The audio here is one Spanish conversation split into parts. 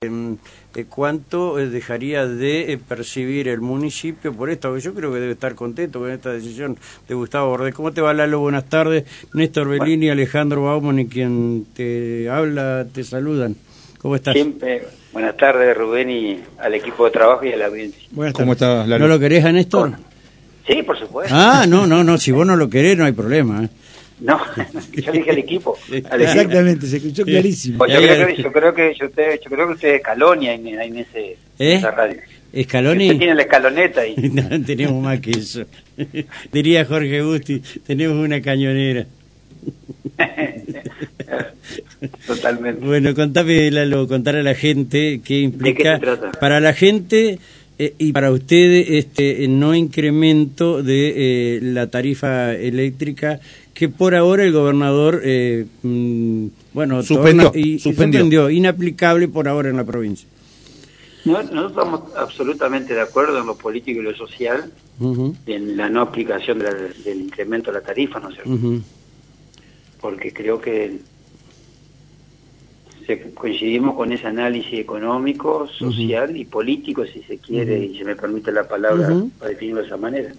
Em, eh, ¿Cuánto eh, dejaría de eh, percibir el municipio por esto? Yo creo que debe estar contento con esta decisión de Gustavo Bordés. ¿Cómo te va, Lalo? Buenas tardes. Néstor Bellini, Alejandro Bauman y quien te habla, te saludan. ¿Cómo estás? Siempre. Buenas tardes, Rubén, y al equipo de trabajo y a la audiencia. ¿Cómo estás, Lalo? ¿No lo querés a Néstor? Sí, por supuesto. Ah, no, no, no. Si vos no lo querés, no hay problema. ¿eh? No, yo dije al equipo. Exactamente, se escuchó clarísimo. Pues yo, creo que, yo, creo que, yo, te, yo creo que usted es Calonia en, en, ese, ¿Eh? esa radio. ¿Escaloni? Usted tiene la escaloneta ahí. no, tenemos más que eso. Diría Jorge Gusti, tenemos una cañonera. Totalmente. Bueno, contame, Lalo, contar a la gente qué implica. Para la gente eh, y para ustedes este no incremento de eh, la tarifa eléctrica que por ahora el gobernador eh, mm, bueno suspendió, y, suspendió. inaplicable por ahora en la provincia. Nosotros estamos absolutamente de acuerdo en lo político y lo social en la no aplicación del incremento de la tarifa no es cierto porque creo que coincidimos con ese análisis económico, social y político, si se quiere, y se me permite la palabra para definirlo de esa manera.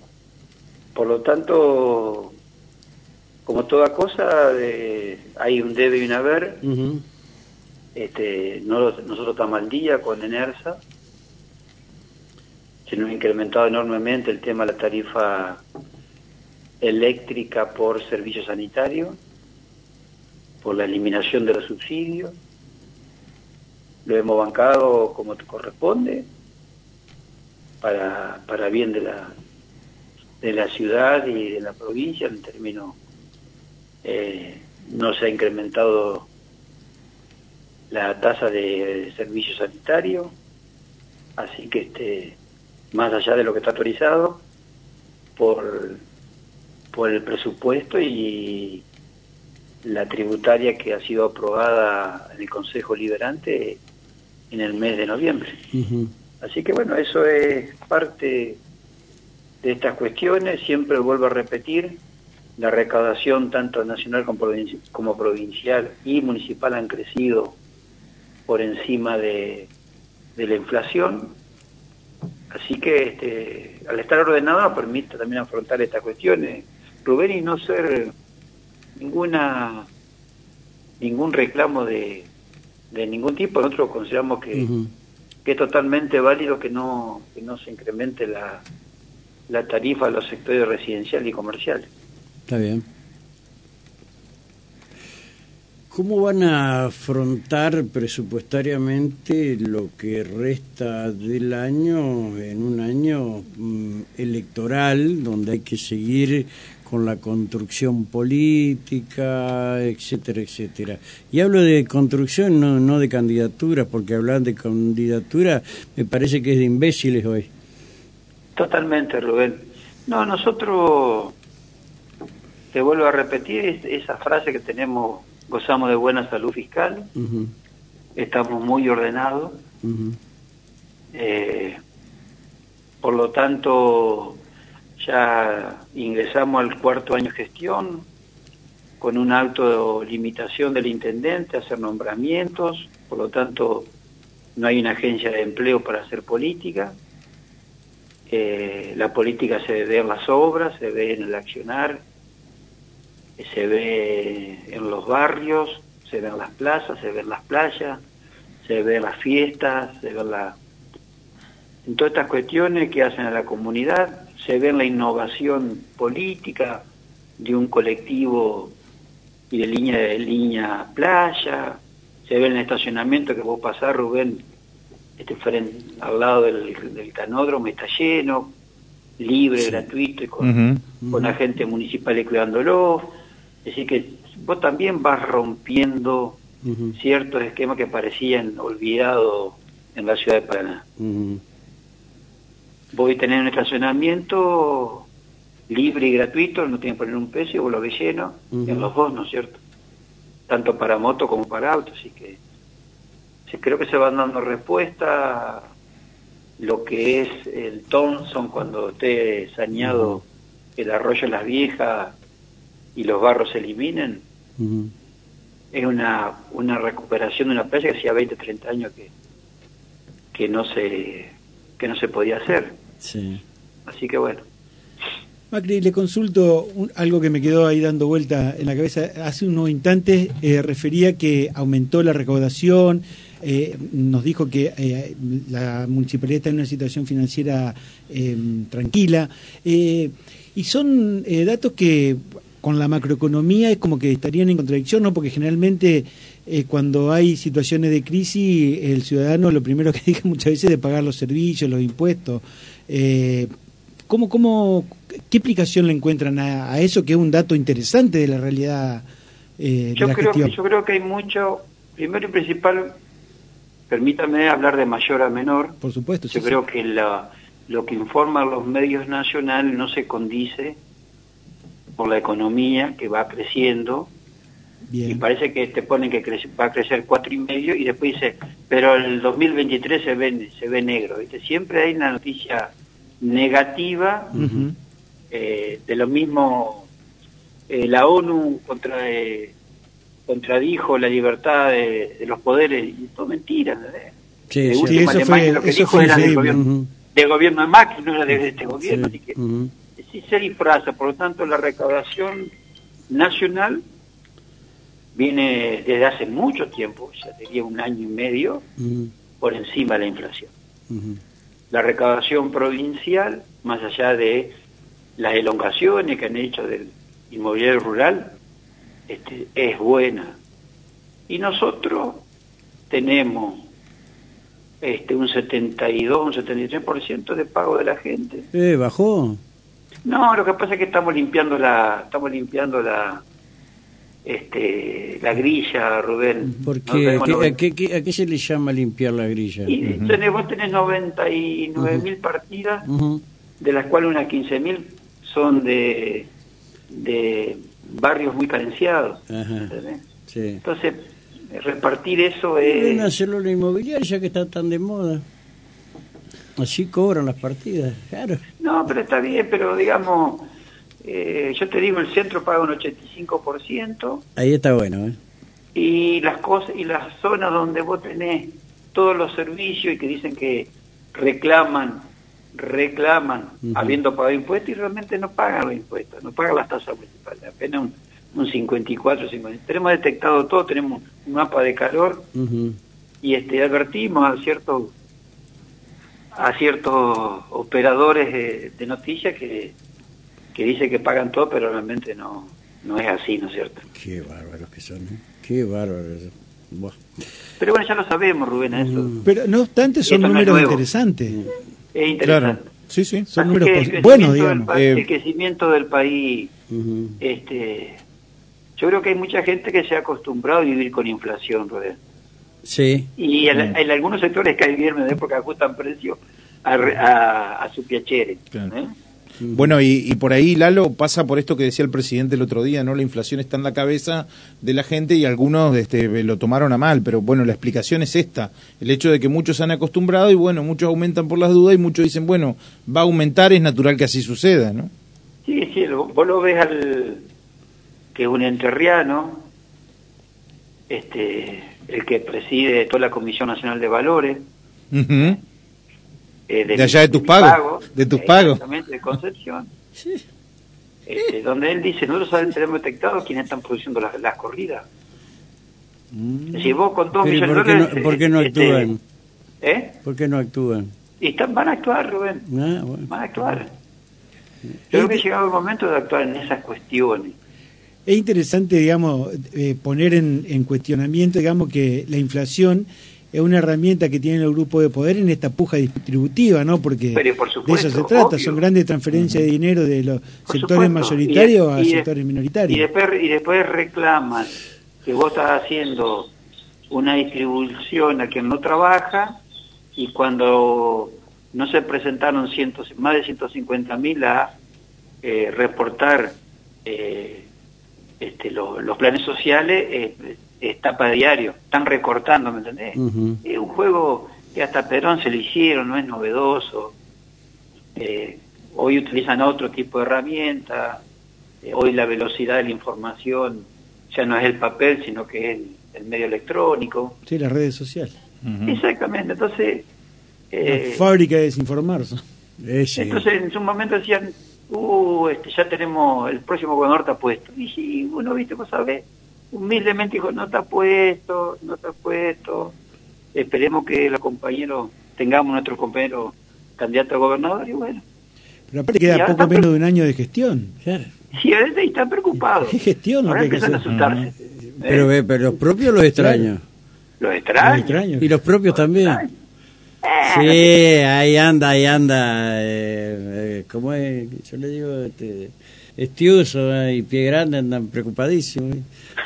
Por lo tanto, como toda cosa, hay un debe y un haber. este, no, nosotros estamos al día con ENERSA. Se nos ha incrementado enormemente el tema de la tarifa eléctrica por servicio sanitario, por la eliminación de los subsidios lo hemos bancado como corresponde para, para bien de la, de la ciudad y de la provincia en términos eh, no se ha incrementado la tasa de servicio sanitario así que este más allá de lo que está autorizado por por el presupuesto y la tributaria que ha sido aprobada en el Consejo Liberante en el mes de noviembre. Así que bueno, eso es parte de estas cuestiones. Siempre vuelvo a repetir, la recaudación tanto nacional como provincial y municipal han crecido por encima de, la inflación. Así que este, al estar ordenado nos permite también afrontar estas cuestiones. Rubén y no ser ninguna ningún reclamo de, de ningún tipo. Nosotros consideramos que, que es totalmente válido que no, que no se incremente la, la tarifa a los sectores residencial y comerciales. Está bien. ¿Cómo van a afrontar presupuestariamente lo que resta del año en un año mm, electoral donde hay que seguir con la construcción política, etcétera, etcétera. Y hablo de construcción, no, no de candidaturas, porque hablar de candidatura me parece que es de imbéciles hoy. Totalmente, Rubén. No, nosotros, te vuelvo a repetir esa frase que tenemos, gozamos de buena salud fiscal, estamos muy ordenados, eh, por lo tanto ya ingresamos al cuarto año de gestión con un alto limitación del intendente a hacer nombramientos, por lo tanto no hay una agencia de empleo para hacer política. Eh, la política se ve en las obras, se ve en el accionar, se ve en los barrios, se ve en las plazas, se ve en las playas, se ve en las fiestas, se ve en, la... en todas estas cuestiones que hacen a la comunidad se ve en la innovación política de un colectivo y de línea de línea playa, se ve en el estacionamiento que vos pasás, Rubén, este frente, al lado del, canódromo está lleno, libre, gratuito, y con, con agentes municipales cuidándolo. Es decir, que vos también vas rompiendo ciertos esquemas que parecían olvidados en la ciudad de Paraná. Voy a tener un estacionamiento libre y gratuito, no tiene que poner un precio, vos lo ves lleno, en los dos, ¿no es cierto? Tanto para moto como para auto, así que creo que se van dando respuesta lo que es el Thompson cuando esté saneado el arroyo Las Viejas y los barros se eliminen. Es una, una recuperación de una playa que hacía 20, 30 años que, que no se que no se podía hacer. Sí. Así que bueno. Macri, le consulto algo que me quedó ahí dando vuelta en la cabeza. Hace unos instantes eh, refería que aumentó la recaudación, eh, nos dijo que eh, la municipalidad está en una situación financiera tranquila. y son datos que con la macroeconomía es como que estarían en contradicción, ¿no? Porque generalmente cuando hay situaciones de crisis, el ciudadano lo primero que dice muchas veces es de pagar los servicios, los impuestos. ¿Cómo, cómo, ¿Qué explicación le encuentran a, eso, que es un dato interesante de la realidad eh, yo creo Que, yo creo que hay mucho, primero y principal, permítame hablar de mayor a menor. Por supuesto. Yo creo que la, lo que informan los medios nacionales no se condice por la economía que va creciendo. Y parece que te ponen que va a crecer cuatro y medio y después dice, pero el 2023 se ve, se ve negro. Siempre hay una noticia negativa eh, de lo mismo eh, la ONU contra, eh, contradijo la libertad de, los poderes. Y todo mentira sí, sí, eso fue, lo que dijo era del gobierno, del gobierno de Macri no era de este gobierno así que sí se disfraza por lo tanto la recaudación nacional viene desde hace mucho tiempo ya diría un año y medio por encima de la inflación la recaudación provincial, más allá de las elongaciones que han hecho del inmobiliario rural, este, es buena. Y nosotros tenemos este, un 72, un 73% de pago de la gente. Eh, ¿Bajó? No, lo que pasa es que estamos limpiando la, estamos limpiando la, este, la grilla, Rubén. ¿Por qué? ¿A, qué, se le llama limpiar la grilla? Y tenés, vos tenés 99 mil partidas, de las cuales unas 15 mil son de, de barrios muy carenciados. Entonces, repartir eso es... Deben hacerlo la inmobiliaria ya que está tan de moda. Así cobran las partidas, claro. No, pero está bien, pero digamos eh, yo te digo, el centro paga un 85%. Ahí está bueno, ¿eh? Y las cosas y las zonas donde vos tenés todos los servicios y que dicen que reclaman, reclaman habiendo pagado impuestos y realmente no pagan los impuestos, no pagan las tasas municipales, apenas un, un 54, 50. Tenemos detectado todo, tenemos un mapa de calor y este advertimos a ciertos a ciertos operadores de noticias que que dice que pagan todo, pero realmente no, no es así, ¿no es cierto? Qué bárbaros que son, ¿eh? Qué bárbaros. Pero bueno, ya lo sabemos, Rubén, eso. Mm. Pero no obstante, son números interesantes. Es interesante. Sí, sí, son números buenos, digamos. Eh, el crecimiento del país, este, yo creo que hay mucha gente que se ha acostumbrado a vivir con inflación, Rubén. Sí. Y en, algunos sectores cae bien de época ajustan precios a, a, a su piacere. ¿eh? Bueno, y, por ahí, Lalo, pasa por esto que decía el presidente el otro día, ¿no? La inflación está en la cabeza de la gente y algunos este, lo tomaron a mal, pero bueno, la explicación es esta, el hecho de que muchos se han acostumbrado y bueno, muchos aumentan por las dudas y muchos dicen, bueno, va a aumentar, es natural que así suceda, ¿no? Sí, sí, vos lo ves al que es un enterriano, este, el que preside toda la Comisión Nacional de Valores, eh, de, allá de tus pagos, de tus pagos. Exactamente, de Concepción. Sí. Este, donde él dice, nosotros tenemos detectado quiénes están produciendo las, las corridas. Mm. Si vos con dos millones de dólares... ¿Por qué no este, actúan? ¿Eh? ¿Por qué no actúan? Y están, van a actuar, Rubén. Ah, van a actuar. Yo creo que ha llegado el momento de actuar en esas cuestiones. Es interesante, digamos, eh, poner en, en cuestionamiento, digamos, que la inflación es una herramienta que tiene el grupo de poder en esta puja distributiva, ¿no? Porque de eso se trata, son grandes transferencias de dinero de los sectores mayoritarios a sectores minoritarios. Y después, y después reclaman que vos estás haciendo una distribución a quien no trabaja y cuando no se presentaron cientos, más de 150 mil a eh, reportar eh, este, los planes sociales, eh, etapa diario, están recortando, ¿me entendés? Es un juego que hasta Perón se le hicieron, no es novedoso. Eh, hoy utilizan otro tipo de herramienta, eh, hoy la velocidad de la información ya no es el papel, sino que es el, medio electrónico. Sí, las redes sociales. Exactamente, entonces Eh, fábrica de desinformarse. Entonces en su momento decían, uh, este, ya tenemos, el próximo gobernador está puesto. Y si uno, viste, vos sabés, humildemente dijo, no está puesto, no está puesto. Esperemos que los compañeros, tengamos nuestros compañeros candidatos a gobernador y bueno. Pero aparte queda ahora poco menos de un año de gestión. Claro. Sí, a veces están preocupados. ¿Qué gestión Ahora que hay que empiezan a asustarse. Pero, Eh, eh, pero los propios los extraños. Los extraños. extraño. Y los propios también. Sí, ahí anda, ahí anda. Eh, eh, ¿Cómo es? Yo le digo, este, Estiuso eh, y Pie Grande andan preocupadísimos, eh,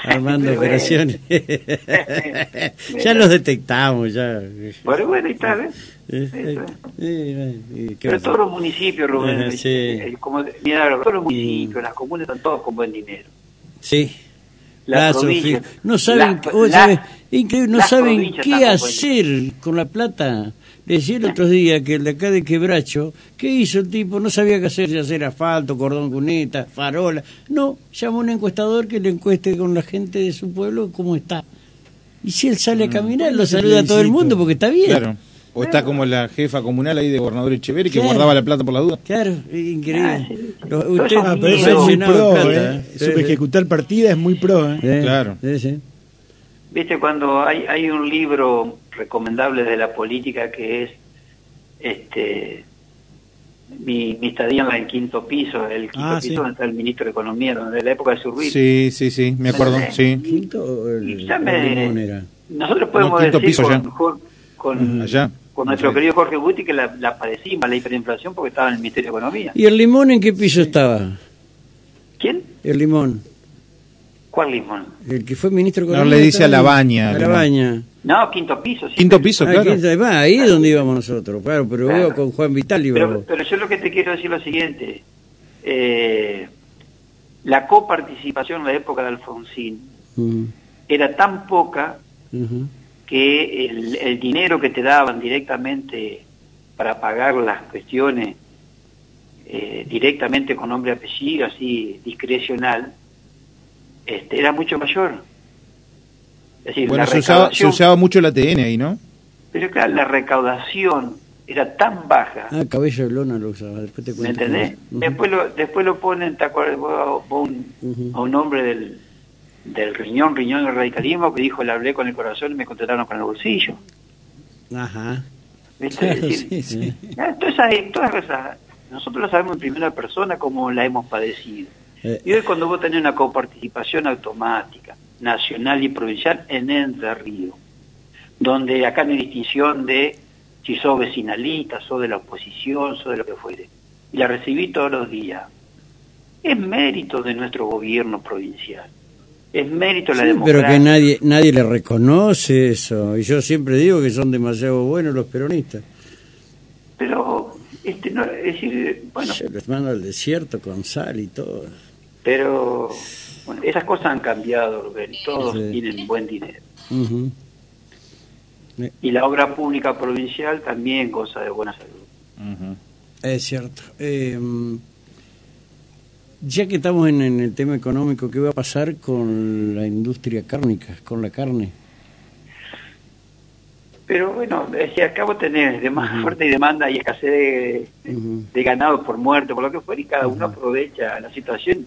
armando Pero operaciones. ya los detectamos, ya. Bueno, bueno, ahí está, ¿ves? Eh, Eso eh, es. eh, eh, ¿qué Pero todos los municipios, Rubén, Ajá, sí. como, mira, todos los municipios, las comunas están todos con buen dinero. Sí. La provincia. No saben, la- la- sabés, increíble, no saben qué hacer con la plata. Le decía el otro día que el de acá de Quebracho, ¿qué hizo el tipo? No sabía qué hacer, si hacer asfalto, cordón cuneta, farola. No, llamó a un encuestador que le encueste con la gente de su pueblo cómo está. Y si él sale a caminar, lo saluda a todo el mundo porque está bien. Claro. O está como la jefa comunal ahí de gobernador Echeverri que Claro. guardaba la plata por la duda. Claro, increíble. Ah, sí. Lo- Todo usted Ah, pero eso es muy pro, plata, ¿eh? Sí, Subejecutar partida es muy pro, ¿eh? sí. Claro. Sí, sí. Viste, cuando hay, hay un libro recomendable de la política que es este mi, mi estadía en el quinto piso, el quinto Ah, piso sí. donde está el ministro de Economía, donde de la época de Survil. Sí, sí, sí, me acuerdo, sí. ¿Quinto o el, me- el limón era? Nosotros podemos No, decir piso con. Jor- con, Allá. con nuestro Sí. querido Jorge Guti que la, la padecimos, la hiperinflación, porque estaba en el Ministerio de Economía. ¿Y el limón en qué piso estaba? ¿Quién? El limón. ¿Cuál limón? El que fue ministro de No, Economía. le dice a la baña, A la baña. No, quinto piso. sí. Quinto piso, Ah, claro. quinto- ahí es donde íbamos nosotros, claro, pero Claro. con Juan Vital Pero, íbamos. pero yo lo que te quiero decir es lo siguiente. Eh, la coparticipación en la época de Alfonsín Ujú, era tan poca que el, el dinero que te daban directamente para pagar las cuestiones eh, directamente con nombre y apellido, así discrecional, este, era mucho mayor. Es decir, Bueno, la se usaba, se usaba mucho el ATN ahí, ¿no? pero claro, la recaudación era tan baja Ah, cabello de lona lo usaba, después te ¿Me cuento. entendés? Ujú. Después lo, después lo ponen, ¿te acuerdas? Vos a un, a un hombre del, del riñón, riñón del radicalismo que dijo, le hablé con el corazón y me contestaron con el bolsillo. Ajá. ¿Viste? Claro, decir, sí, sí. ah, todas esas, todas esas- nosotros lo sabemos en primera persona como la hemos padecido. Eh, Y hoy cuando vos tenés una coparticipación automática, nacional y provincial en Entre Ríos, donde acá no hay distinción de si sos vecinalista, sos de la oposición, sos de lo que fuere, y la recibí todos los días, es mérito de nuestro gobierno provincial, es mérito de la sí, democracia. pero que nadie nadie le reconoce eso. Y yo siempre digo que son demasiado buenos los peronistas. Pero, este, no, es decir, bueno, Se los manda al desierto con sal y todo. Pero bueno, esas cosas han cambiado, Rubén, todos Sí. tienen buen dinero. Ujú. Y la obra pública provincial también goza de buena salud. Es cierto. Eh, ya que estamos en, en el tema económico, ¿qué va a pasar con la industria cárnica, con la carne? Pero bueno, si acabo de tener de más fuerte y demanda y escasez de, de ganado por muerte, por lo que fuera, y cada uno aprovecha la situación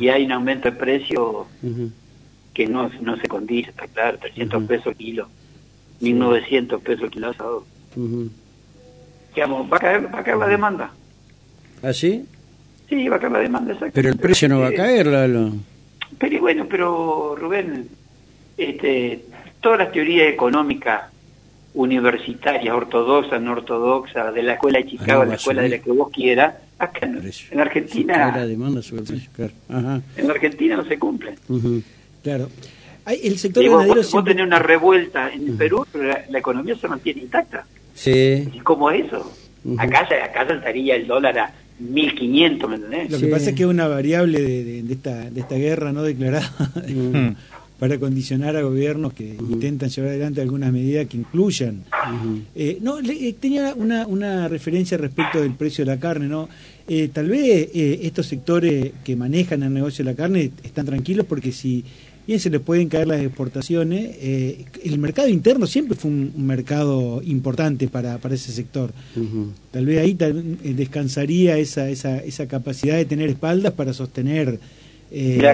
Y hay un aumento de precio que no, no se condice, está claro, 300 Ujú. pesos kilo, 1900 pesos kilo asado. Digamos, va a caer, va a caer la demanda. ¿Ah, sí? Sí, va a caer la demanda, exacto. Pero el precio no va a caer, Lalo. Pero bueno, pero Rubén, este, todas las teorías económicas universitarias, ortodoxas, no ortodoxas, de la escuela de Chicago, Ah, de la escuela de la que vos quieras, acá en, Precio. en la Argentina, demanda sube el precio, claro. Ajá. en la Argentina no se cumplen. Ujú. Claro. Hay, el sector vos, ganadero vos- vos siempre- tenés una revuelta en el Perú, pero la, la economía se mantiene intacta. Sí. ¿Y ¿Cómo es eso? Ujú. Acá, se- acá saltaría el dólar a 1500, ¿me entendés? Lo Sí. que pasa es que es una variable de, de- de esta, de esta guerra no declarada para condicionar a gobiernos que intentan llevar adelante algunas medidas que incluyan. Eh, no, le- eh, tenía una, una referencia respecto del precio de la carne, ¿no? Eh, tal vez eh, estos sectores que manejan el negocio de la carne están tranquilos porque si bien se les pueden caer las exportaciones. Eh, el mercado interno siempre fue un, mercado importante para, para ese sector. Tal vez ahí eh, descansaría esa, esa, esa capacidad de tener espaldas para sostener... Eh...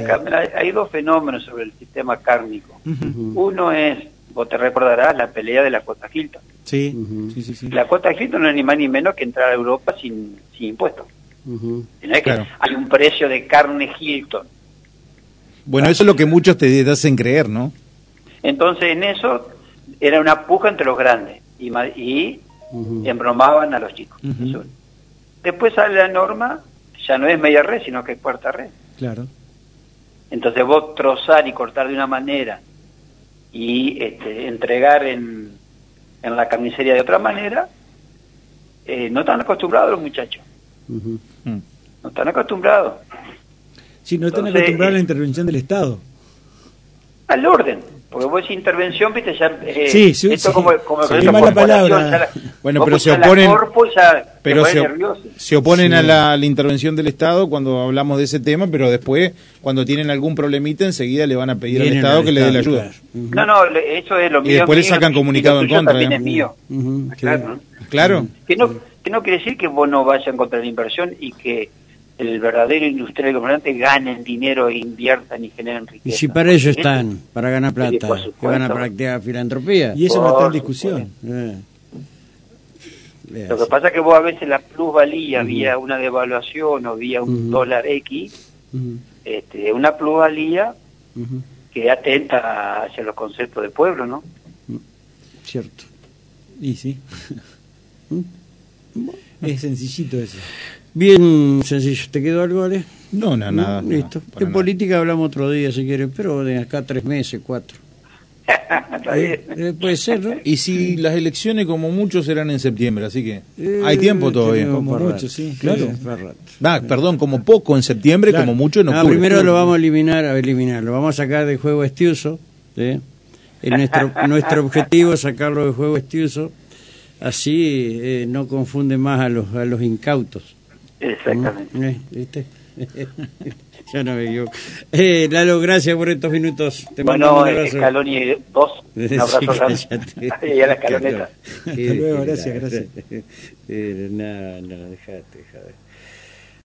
hay dos fenómenos sobre el sistema cárnico. Uno es, vos te recordarás, la pelea de la cuota Hilton. Sí, sí, sí, La cuota Hilton no es ni más ni menos que entrar a Europa sin, sin impuestos. Hay un precio de carne Hilton. Bueno, eso es lo que muchos te hacen creer, ¿no? Entonces, en eso era una puja entre los grandes y, y embromaban a los chicos. Después sale la norma, ya no es media red, sino que es cuarta red. Claro. Entonces vos trozar y cortar de una manera y este, entregar en, en la carnicería de otra manera, eh, no están acostumbrados los muchachos. No están acostumbrados. Sí, no están acostumbrados a la intervención del Estado. Al orden. Porque vos intervención, viste, ya... Eh, sí, sí, esto como, como la palabra. bueno, pero se oponen... pero se, oponen a la, intervención del Estado cuando hablamos de ese tema, pero después, cuando tienen algún problemita, enseguida le van a pedir al Estado que le dé la ayuda. No, no, eso es lo mío. Y después le sacan comunicado en contra. También es mío. Claro. Claro. Que no, que no quiere decir que vos no vayan contra la inversión y que el verdadero industrial y gobernante ganen dinero e inviertan y generen riqueza. Y si para ello están, para ganar plata, que van a practicar filantropía. Y eso no está en discusión. Eh. Lo que pasa es que vos a veces la plusvalía vía una devaluación o vía un dólar X, este, una plusvalía que atenta hacia los conceptos de pueblo, ¿no? Cierto. Y sí. es sencillito eso. Bien sencillo. ¿Te quedó algo, Ale? No, no, nada. listo. En política hablamos otro día, si quieres, pero de acá tres meses, cuatro. Eh, eh, puede ser, ¿no? Y si las elecciones, como muchos, serán en septiembre, así que hay tiempo todavía. Como mucho, sí, claro. Ah, perdón, como poco en septiembre, como mucho en octubre. primero lo vamos a eliminar, a eliminar, lo vamos a sacar del juego estiuso. ¿eh? nuestro, nuestro objetivo es sacarlo del juego estiuso, así eh, no confunde más a los, a los incautos. Exactamente. Eh, ¿Viste? ya no me equivoco. Eh, Lalo, gracias por estos minutos. Te bueno, un abrazo. Scaloni 2, un abrazo grande. y a la escaloneta. Hasta luego, gracias, gracias. Eh, no, no, dejate, dejate.